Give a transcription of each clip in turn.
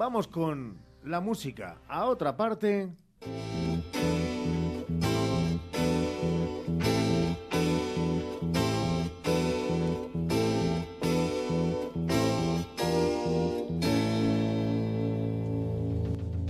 vamos con la música a otra parte.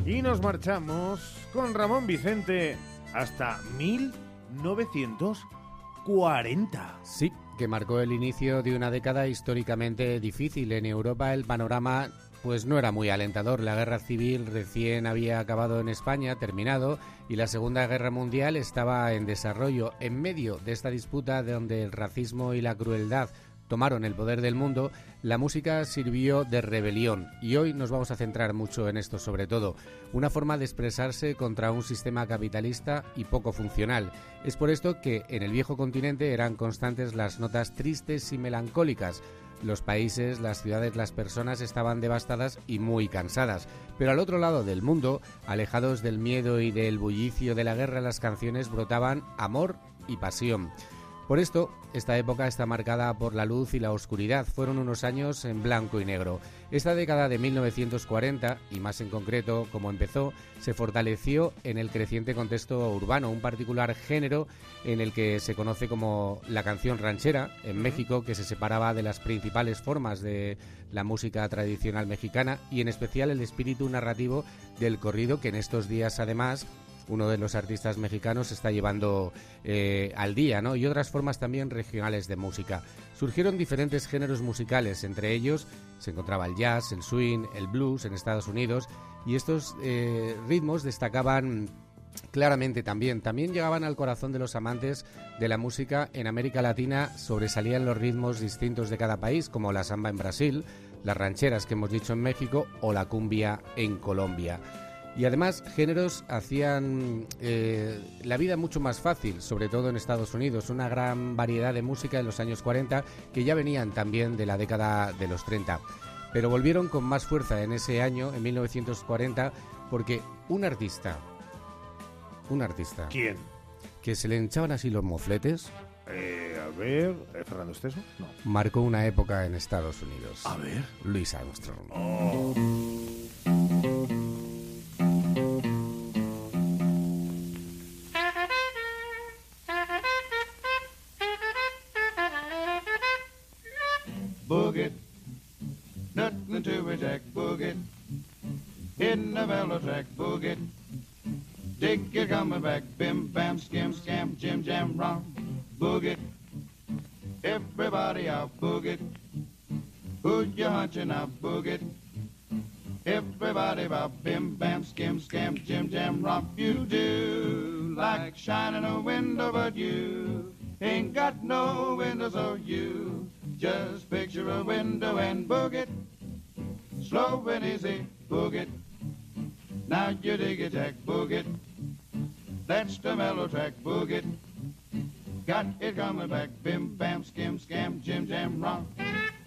Y nos marchamos con Ramón Vicente hasta 1940. Sí, que marcó el inicio de una década históricamente difícil. En Europa el panorama pues no era muy alentador. La guerra civil recién había acabado en España, terminado, y la Segunda Guerra Mundial estaba en desarrollo. En medio de esta disputa donde el racismo y la crueldad tomaron el poder del mundo, la música sirvió de rebelión y hoy nos vamos a centrar mucho en esto sobre todo, una forma de expresarse contra un sistema capitalista y poco funcional. Es por esto que en el viejo continente eran constantes las notas tristes y melancólicas. Los países, las ciudades, las personas estaban devastadas y muy cansadas. Pero al otro lado del mundo, alejados del miedo y del bullicio de la guerra, las canciones brotaban amor y pasión. Por esto, esta época está marcada por la luz y la oscuridad. Fueron unos años en blanco y negro. Esta década de 1940, y más en concreto como empezó, se fortaleció en el creciente contexto urbano, un particular género en el que se conoce como la canción ranchera en México, que se separaba de las principales formas de la música tradicional mexicana y en especial el espíritu narrativo del corrido que en estos días además uno de los artistas mexicanos está llevando eh, al día, ¿no? Y otras formas también regionales de música. Surgieron diferentes géneros musicales, entre ellos se encontraba el jazz, el swing, el blues en Estados Unidos, y estos eh, ritmos destacaban claramente también. También llegaban al corazón de los amantes de la música en América Latina, sobresalían los ritmos distintos de cada país, como la samba en Brasil, las rancheras que hemos dicho en México o la cumbia en Colombia. Y además, géneros hacían eh, la vida mucho más fácil, sobre todo en Estados Unidos. Una gran variedad de música en los años 40 que ya venían también de la década de los 30. Pero volvieron con más fuerza en ese año, en 1940, porque un artista, un artista. ¿Quién? Que se le hinchaban así los mofletes. Eh, a ver, ¿eh, Fernando Esteso? No. Marcó una época en Estados Unidos. A ver. Louis Armstrong. Oh. Boogie. Nothing to a jack boogie. Hitting the mellow track boogie. Dig it coming back. Bim bam skim scam jim jam rom boogie. Everybody out boogie. Who you hunching out boogie? Everybody about bim bam skim scam jim jam romp you do like shining a window but you ain't got no windows or you just picture a window and boog it. Slow and easy boog it. Now you dig it jack boog it. That's the mellow track boog it. Got it coming back bim bam skim scam jim jam romp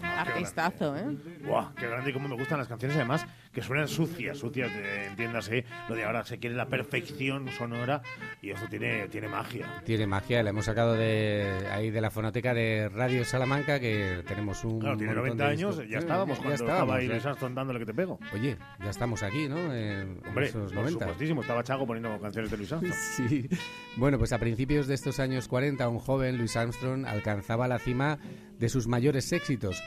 Artistazo, ¿eh? Buah, qué grande y cómo me gustan las canciones, además, que suenan sucias, sucias, de, entiéndase, lo de ahora se quiere la perfección sonora y esto tiene, tiene magia. Tiene magia, la hemos sacado de ahí de la fonoteca de Radio Salamanca, que tenemos un. Claro, tiene montón 90 de años, ya estábamos ya cuando estábamos, estaba ahí. Luis Armstrong dándole que te pego. Oye, ya estamos aquí, ¿no? En, en Hombre, esos por 90. supuestísimo, estaba Chago poniendo canciones de Luis Armstrong. Sí. Bueno, pues a principios de estos años 40, un joven, Louis Armstrong, alcanzaba la cima de sus mayores éxitos.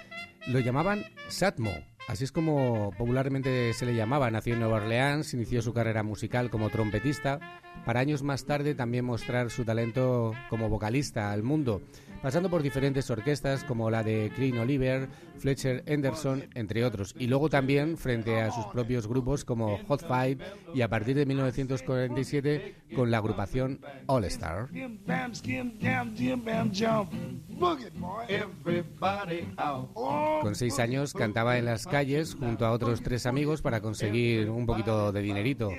Lo llamaban Satmo. Así es como popularmente se le llamaba. Nació en Nueva Orleans, inició su carrera musical como trompetista, para años más tarde también mostrar su talento como vocalista al mundo, pasando por diferentes orquestas como la de Clean Oliver, Fletcher Henderson, entre otros, y luego también frente a sus propios grupos como Hot Five y a partir de 1947 con la agrupación All Star. Con seis años cantaba en las calles junto a otros tres amigos para conseguir un poquito de dinerito.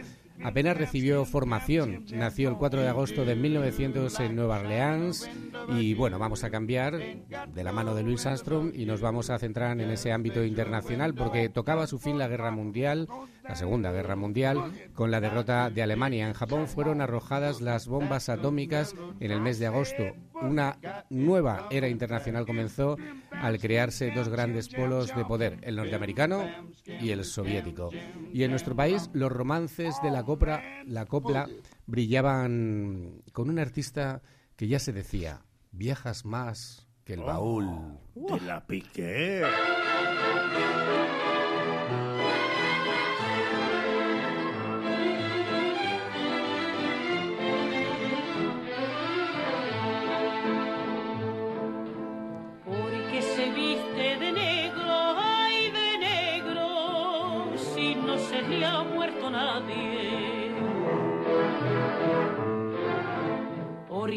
Apenas recibió formación. Nació el 4 de agosto de 1900 en Nueva Orleans y bueno, vamos a cambiar de la mano de Louis Armstrong y nos vamos a centrar en ese ámbito internacional porque tocaba a su fin la guerra mundial. la Segunda Guerra Mundial. Con la derrota de Alemania en Japón fueron arrojadas las bombas atómicas en el mes de agosto. Una nueva era internacional comenzó al crearse dos grandes polos de poder, el norteamericano y el soviético. Y en nuestro país los romances de la copla, la copla brillaban con un artista que ya se decía, viajas más que el baúl. Te la piqué.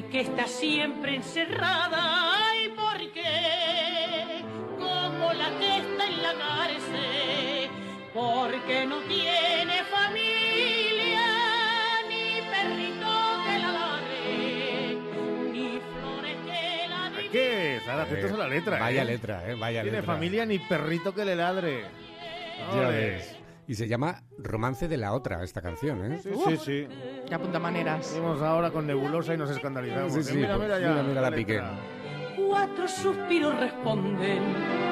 Porque está siempre encerrada, ay porque como la que está en la cárcel, porque no tiene familia, ni perrito que la ladre, ni flores que la ¿Qué? Estar atentos a la letra. Vaya ¿eh? letra, ¿eh? Vaya Tiene letra. familia ni perrito que le ladre. Ya ves. Y se llama Romance de la Otra, esta canción, ¿eh? Sí, sí, sí. Qué apunta maneras. Vamos ahora con Nebulosa y nos escandalizamos. Sí, ¿eh? sí, mira, mira ya. mira, mira la letra. piqué. Cuatro suspiros responden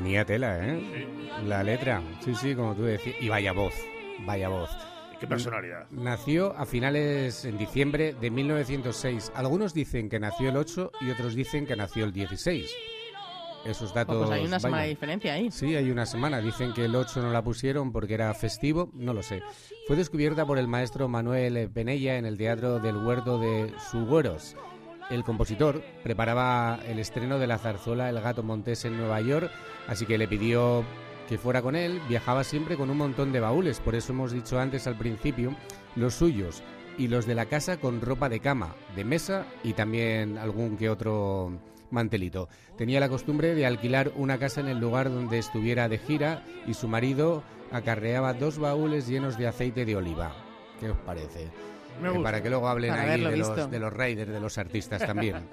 Tenía tela, ¿eh? La letra. Sí, sí, como tú decías. Y vaya voz, vaya voz. Qué personalidad. Nació a finales en diciembre de 1906. Algunos dicen que nació el 8 y otros dicen que nació el 16. Esos datos. Pues hay una semana vaya. de diferencia ahí. Sí, hay una semana. Dicen que el 8 no la pusieron porque era festivo, no lo sé. Fue descubierta por el maestro Manuel Penella en el Teatro del Huerto de Sugüeros. El compositor preparaba el estreno de la zarzuela El gato montés en Nueva York, así que le pidió que fuera con él. Viajaba siempre con un montón de baúles, por eso hemos dicho antes al principio, los suyos y los de la casa con ropa de cama, de mesa y también algún que otro mantelito. Tenía la costumbre de alquilar una casa en el lugar donde estuviera de gira y su marido acarreaba dos baúles llenos de aceite de oliva. ¿Qué os parece? Me Eh, gusta. para que luego hablen Para ahí de los, de los raiders, de los artistas también.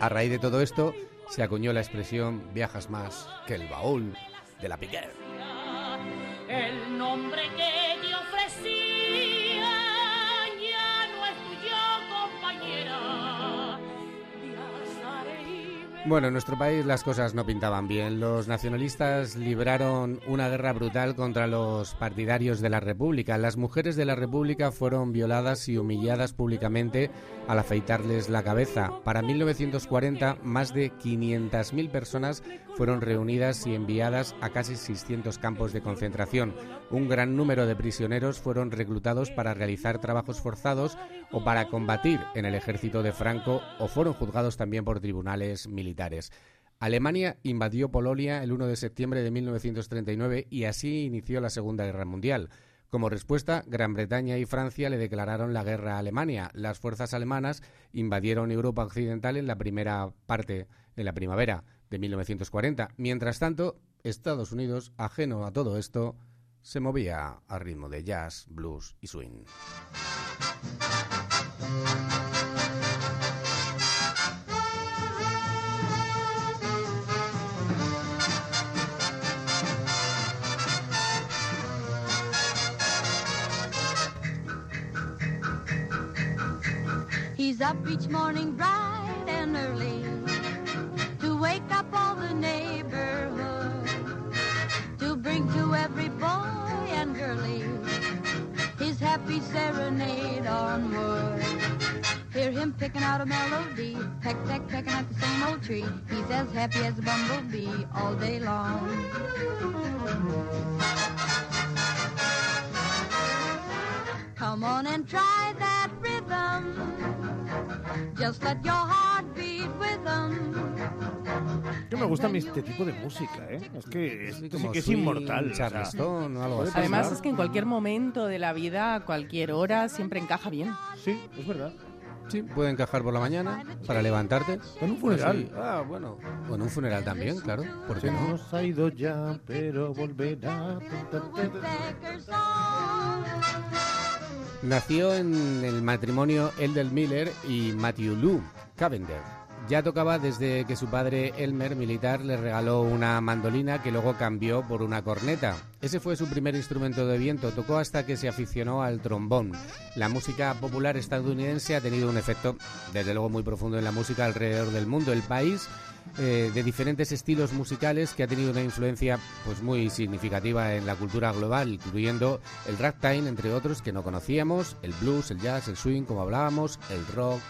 A raíz de todo esto se acuñó la expresión viajas más que el baúl de la Piquer. El nombre que Bueno, en nuestro país las cosas no pintaban bien. Los nacionalistas libraron una guerra brutal contra los partidarios de la República. Las mujeres de la República fueron violadas y humilladas públicamente al afeitarles la cabeza. Para 1940, más de 500.000 personas fueron reunidas y enviadas a casi 600 campos de concentración. Un gran número de prisioneros fueron reclutados para realizar trabajos forzados o para combatir en el ejército de Franco o fueron juzgados también por tribunales militares. Alemania invadió Polonia el 1 de septiembre de 1939 y así inició la Segunda Guerra Mundial. Como respuesta, Gran Bretaña y Francia le declararon la guerra a Alemania. Las fuerzas alemanas invadieron Europa Occidental en la primera parte de la primavera de 1940. Mientras tanto, Estados Unidos, ajeno a todo esto, se movía a ritmo de jazz, blues y swing. He's up each morning bright melody, peck, peck, pecking at the same old tree. He's as happy as a bumblebee all day long. Come on and try that rhythm. Just let your heart beat with 'em. Que me gusta este tipo de música, ¿eh? Es que, es, Sí, sí como que es swing, inmortal. o sea, Charleston o algo así. Además es que en cualquier momento de la vida, a cualquier hora, siempre encaja bien. sí, es verdad. Sí, puede encajar por la mañana para levantarte. En un funeral. Sí. Ah, bueno. En un funeral también, claro. ¿Por qué Se no? nos ha ido ya, pero volverá. Nació en el matrimonio Eldel Miller y Matthew Lou Cavender. Ya tocaba desde que su padre Elmer, militar, le regaló una mandolina que luego cambió por una corneta. Ese fue su primer instrumento de viento. Tocó hasta que se aficionó al trombón. La música popular estadounidense ha tenido un efecto, desde luego, muy profundo en la música alrededor del mundo. El país eh, de diferentes estilos musicales que ha tenido una influencia pues muy significativa en la cultura global, incluyendo el ragtime, entre otros, que no conocíamos, el blues, el jazz, el swing, como hablábamos, el rock,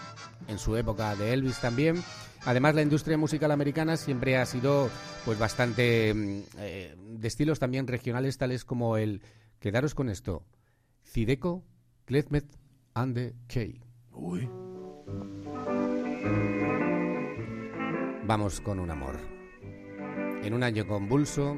en su época de Elvis también. Además, la industria musical americana siempre ha sido pues bastante mm, eh, de estilos también regionales, tales como el, quedaros con esto, Cideco, Klezmet and the Key. Uy. Vamos con un amor. En un año convulso,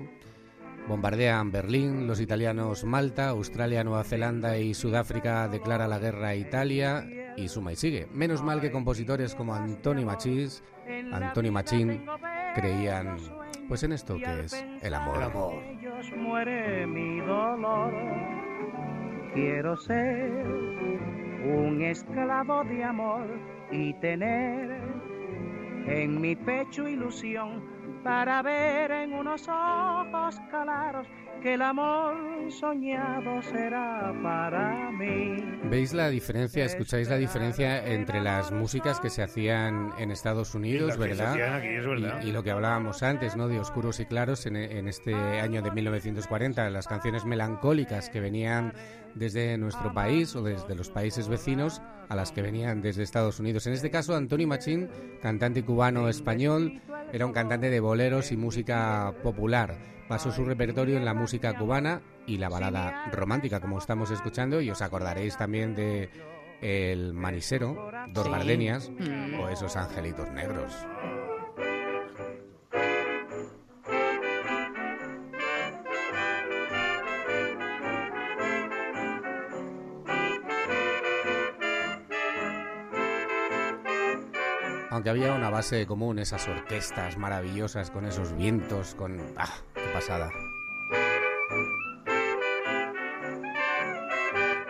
bombardean Berlín, los italianos Malta, Australia, Nueva Zelanda y Sudáfrica declara la guerra a Italia y suma y sigue. Menos mal que compositores como Antonio Machís, Antonio Machín creían pues en esto que es el amor. El amor. ellos muere mi dolor. Quiero ser un esclavo de amor y tener en mi pecho ilusión para ver en unos ojos claros que el amor soñado será para mí. ¿Veis la diferencia, escucháis la diferencia entre las músicas que se hacían en Estados Unidos, Y verdad? aquí, es verdad. Y, y lo que hablábamos antes, ¿no? De oscuros y claros en, en este año de 1940, las canciones melancólicas que venían desde nuestro país o desde los países vecinos a las que venían desde Estados Unidos. En este caso, Antonio Machín, cantante cubano-español, era un cantante de boleros y música popular. Pasó su repertorio en la música cubana y la balada romántica, como estamos escuchando, y os acordaréis también de El Manisero, Dos Sí. Gardenias Mm. o Esos Angelitos Negros. Aunque había una base común, esas orquestas maravillosas con esos vientos, con... ¡Ah! ¡Qué pasada!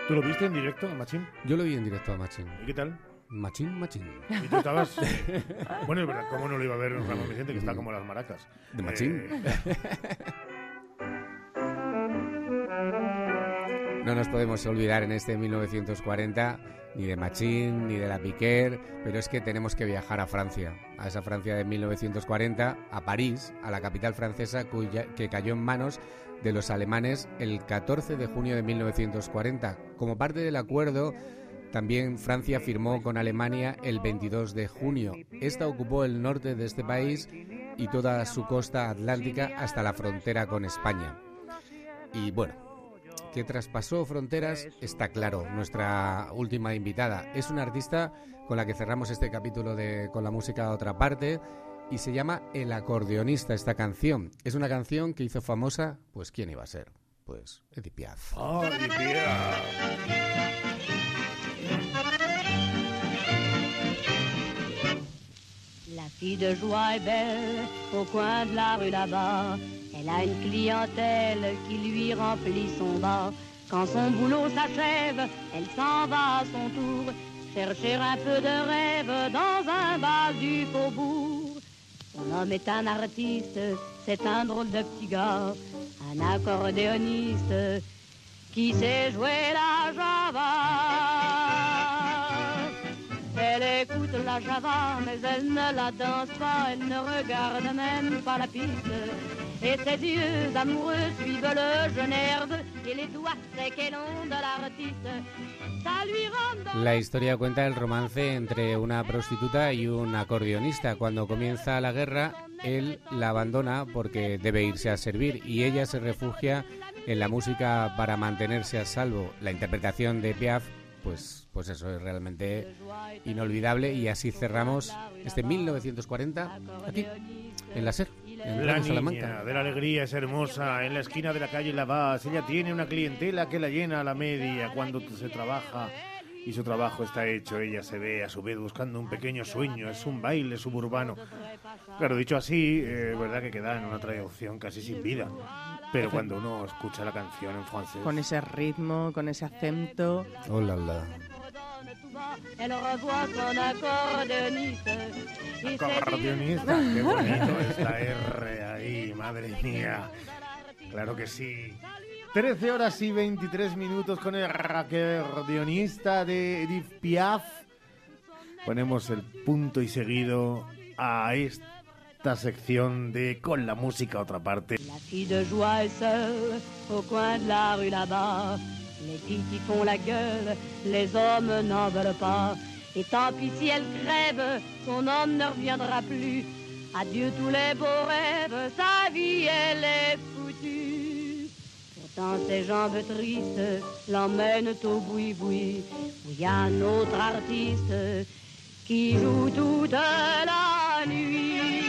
¿Tú lo viste en directo, Machín? Yo lo vi en directo a Machín. ¿Y qué tal? Machín, Machín. ¿Y tú estabas...? bueno, es verdad, ¿cómo no lo iba a ver Ramón Vicente, que está como las maracas? De Machín. Eh, nos podemos olvidar en este 1940 ni de Machín ni de la Piquer, pero es que tenemos que viajar a Francia, a esa Francia de 1940, a París, a la capital francesa cuya- que cayó en manos de los alemanes el 14 de junio de 1940. Como parte del acuerdo, también Francia firmó con Alemania el 22 de junio. Esta ocupó el norte de este país y toda su costa atlántica hasta la frontera con España. Y bueno, que traspasó fronteras está claro. Nuestra última invitada es una artista con la que cerramos este capítulo de Con la música a otra parte y se llama El acordeonista esta canción. Es una canción que hizo famosa, pues ¿quién iba a ser? Pues Edith Piaf. La fille de joie est belle au coin de la rue là-bas. Elle a une clientèle qui lui remplit son bar. Quand son boulot s'achève, elle s'en va à son tour chercher un peu de rêve dans un bal du faubourg. Son homme est un artiste, c'est un drôle de petit gars, un accordéoniste qui sait jouer la java, mais elle ne la danse pas, elle ne regarde même pas la piste. Et ses yeux amoureux suivent le jeune de- et les doigts secs et longs de l'artiste. La historia cuenta el romance entre una prostituta y un acordeonista. Cuando comienza la guerra, él la abandona porque debe irse a servir y ella se refugia en la música para mantenerse a salvo. La interpretación de Piaf, pues, pues eso es realmente inolvidable. Y así cerramos este 1940 aquí en la SER, en La niña de la alegría es hermosa en la esquina de la calle Lavaz. Ella tiene una clientela que la llena a la media cuando se trabaja y su trabajo está hecho. Ella se ve a su vez buscando un pequeño sueño. Es un baile suburbano. Claro, dicho así, eh, verdad que queda en una traducción casi sin vida. Pero cuando uno escucha la canción en francés, Con ese ritmo, con ese acento. Oh, la, la. Elle revoit son accordéoniste. Qué bonito esta R ahí, madre mía. Claro que sí. 13 horas y 23 minutos con el acordeonista de Edith Piaf. Ponemos el punto y seguido a esta sección de Con la música otra parte. La fille de joie est seule au coin de la rue là-bas. Les filles qui font la gueule, les hommes n'en veulent pas. Et tant pis si elle crève, son homme ne reviendra plus. Adieu tous les beaux rêves, sa vie elle est foutue. Pourtant ses jambes tristes l'emmènent au boui-boui, où il y a un autre artiste qui joue toute la nuit.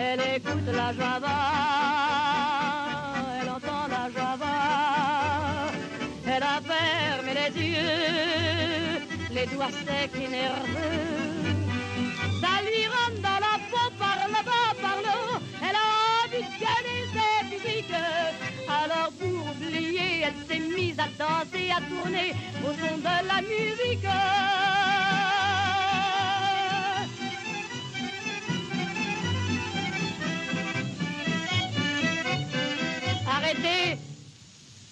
Elle écoute la java, elle entend la java, elle a fermé les yeux, les doigts secs et nerveux. Ça lui rentre dans la peau par le bas, elle s'est mise à danser, à tourner au son de la musique. Arrêtez,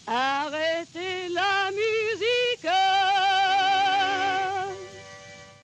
arrêtez là.